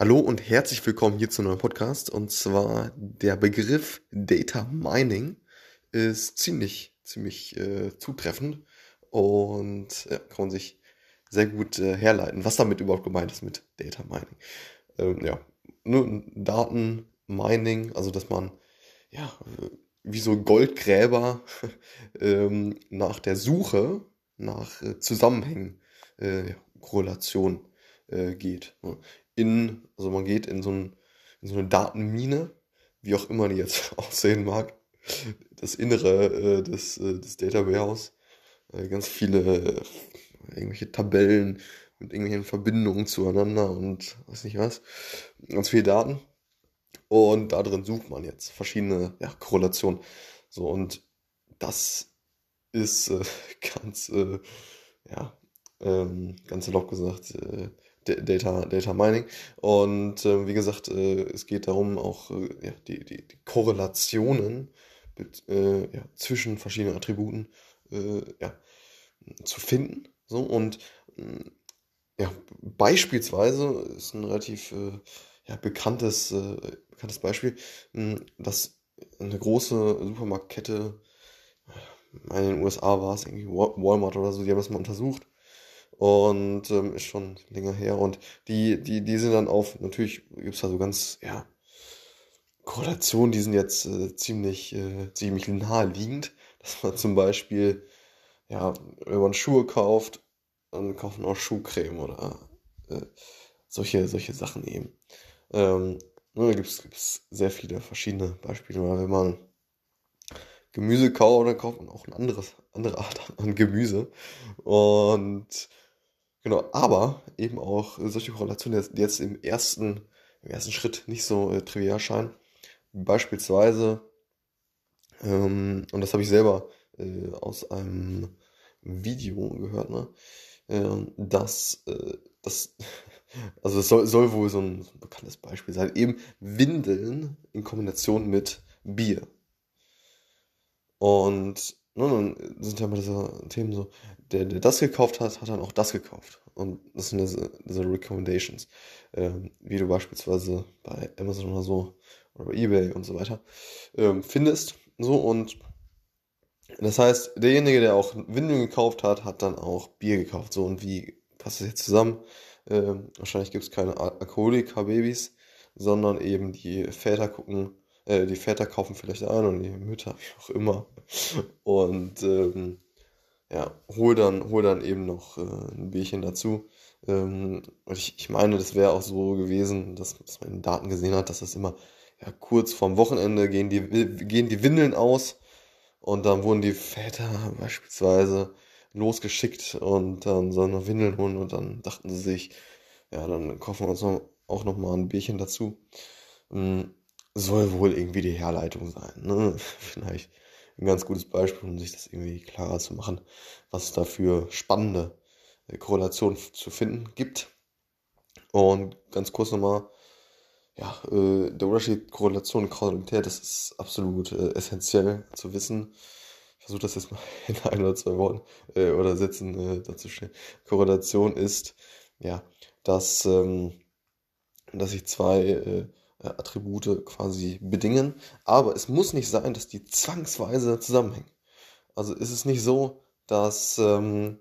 Hallo und herzlich willkommen hier zu einem neuen Podcast. Und zwar der Begriff Data Mining ist ziemlich, ziemlich äh, zutreffend und ja, kann man sich sehr gut äh, herleiten, was damit überhaupt gemeint ist mit Data Mining. Ähm, ja, nur Datenmining, also dass man ja wie so Goldgräber ähm, nach der Suche nach äh, Zusammenhängen, äh, Korrelation äh, geht. In, also man geht in so, ein, in so eine Datenmine, wie auch immer die jetzt aussehen mag, das Innere äh, des, äh, des Data Warehouse, äh, ganz viele äh, irgendwelche Tabellen mit irgendwelchen Verbindungen zueinander und weiß nicht was, ganz viele Daten. Und da drin sucht man jetzt verschiedene ja, Korrelationen. So, und das ist äh, ganz, äh, ja, ähm, ganz erlaubt gesagt, Data, Data Mining. Und äh, wie gesagt, äh, es geht darum, auch äh, ja, die, die, die Korrelationen mit, äh, ja, zwischen verschiedenen Attributen äh, ja, zu finden. So, und ja, beispielsweise ist ein relativ äh, ja, bekanntes, bekanntes Beispiel, dass eine große Supermarktkette, in den USA war es irgendwie Walmart oder so, die haben das mal untersucht und ähm, ist schon länger her. Und die, die, die sind dann auf, natürlich gibt es da so ganz, ja, Korrelationen, die sind jetzt äh, ziemlich, äh, ziemlich naheliegend, dass man zum Beispiel, ja, wenn man Schuhe kauft, dann kauft man auch Schuhcreme oder äh, solche, solche Sachen eben. Ähm, ne, da gibt es sehr viele verschiedene Beispiele. Oder wenn man Gemüse kauft, dann kauft man auch ein anderes, andere Art an Gemüse. Und Genau, aber eben auch solche Korrelationen, die jetzt im ersten, im ersten Schritt nicht so äh, trivial scheinen. Beispielsweise, ähm, und das habe ich selber äh, aus einem Video gehört, ne? Ähm, dass äh, das, also es soll, soll wohl so ein, so ein bekanntes Beispiel sein, eben Windeln in Kombination mit Bier. Und Ne, dann sind ja immer diese Themen so, der, der das gekauft hat, hat dann auch das gekauft. Und das sind diese, diese Recommendations. Ähm, wie du beispielsweise bei Amazon oder so oder bei Ebay und so weiter ähm, findest. So und das heißt, derjenige, der auch Windeln gekauft hat, hat dann auch Bier gekauft. So und wie passt das jetzt zusammen? Ähm, wahrscheinlich gibt es keine Alkoholiker-Babys, sondern eben die Väter gucken, äh, die Väter kaufen vielleicht ein und die Mütter, wie auch immer. Und ähm, ja, hol dann, hol dann eben noch äh, ein Bierchen dazu. Ähm, und ich, ich meine, das wäre auch so gewesen, dass, dass man in Daten gesehen hat, dass das immer ja, kurz vorm Wochenende gehen die, gehen die Windeln aus und dann wurden die Väter beispielsweise losgeschickt und dann sollen noch Windeln holen und dann dachten sie sich, ja, dann kaufen wir uns auch noch mal ein Bierchen dazu. Ähm, soll wohl irgendwie die Herleitung sein. Ne? Vielleicht ein ganz gutes Beispiel, um sich das irgendwie klarer zu machen, was es da für spannende äh, Korrelationen zu finden gibt. Und ganz kurz nochmal, ja, äh, der Unterschied Korrelation und Kausalität, das ist absolut äh, essentiell zu wissen. Ich versuche das jetzt mal in ein oder zwei Worten äh, oder Sätzen äh, darzustellen. Korrelation ist, ja, dass, ähm, dass ich zwei äh, Attribute quasi bedingen. Aber es muss nicht sein, dass die zwangsweise zusammenhängen. Also ist es nicht so, dass ähm,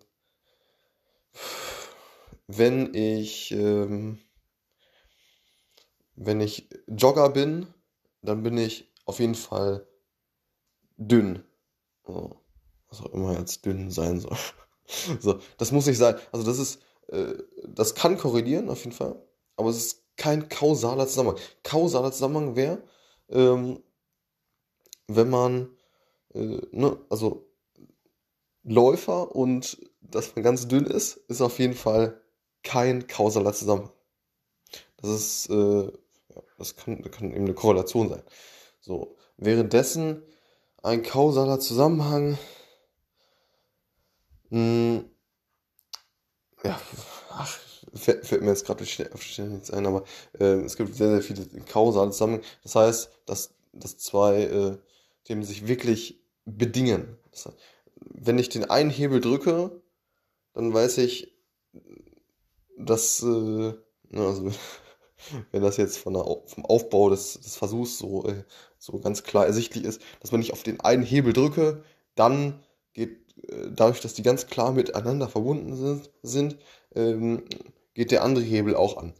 wenn ich ähm, wenn ich Jogger bin, dann bin ich auf jeden Fall dünn. was auch immer jetzt dünn sein soll. so, das muss nicht sein. Also das ist, äh, das kann korrelieren auf jeden Fall, aber es ist kein kausaler Zusammenhang. Kausaler Zusammenhang wäre, ähm, wenn man, äh, ne, also Läufer und dass man ganz dünn ist, ist auf jeden Fall kein kausaler Zusammenhang. Das ist, äh, das kann, kann eben eine Korrelation sein. So, währenddessen ein kausaler Zusammenhang, mh, hm, ja, ach, fällt, fällt mir jetzt gerade auf Stelle nichts ein, aber äh, es gibt sehr, sehr viele kausale Zusammenhänge. Das heißt, dass, dass zwei äh, Themen sich wirklich bedingen. Das heißt, wenn ich den einen Hebel drücke, dann weiß ich, dass, äh, also wenn das jetzt von der, vom Aufbau des, des Versuchs so, äh, so ganz klar ersichtlich ist, dass wenn ich auf den einen Hebel drücke, dann geht, äh, dadurch, dass die ganz klar miteinander verbunden sind, sind ähm, geht der andere Hebel auch an.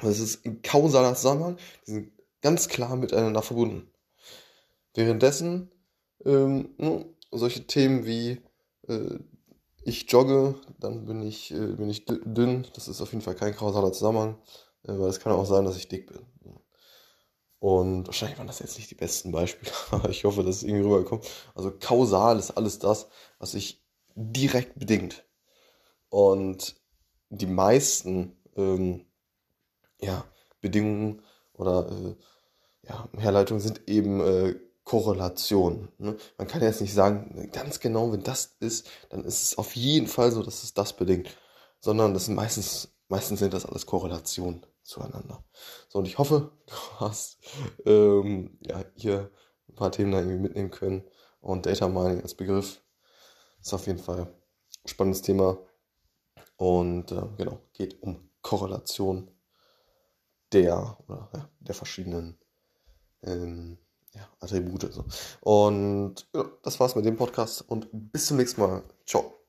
Das ist ein kausaler Zusammenhang, die sind ganz klar miteinander verbunden. Währenddessen ähm, hm, solche Themen wie äh, ich jogge, dann bin ich, äh, bin ich dünn. Das ist auf jeden Fall kein kausaler Zusammenhang, äh, weil es kann auch sein, dass ich dick bin. Und wahrscheinlich waren das jetzt nicht die besten Beispiele, aber ich hoffe, dass es irgendwie rüberkommt. Also kausal ist alles das, was sich direkt bedingt. Und die meisten ähm, ja, Bedingungen oder äh, ja, Herleitungen sind eben äh, Korrelation. Ne? Man kann jetzt nicht sagen, ganz genau, wenn das ist, dann ist es auf jeden Fall so, dass es das bedingt. Sondern das sind meistens, meistens sind das alles Korrelationen zueinander. So, und ich hoffe, du hast ähm, ja, hier ein paar Themen da irgendwie mitnehmen können. Und Data Mining als Begriff ist auf jeden Fall ein spannendes Thema. Und äh, genau, geht um Korrelation der oder ja, der verschiedenen ähm, ja, Attribute. So. Und ja, das war's mit dem Podcast und bis zum nächsten Mal. Ciao.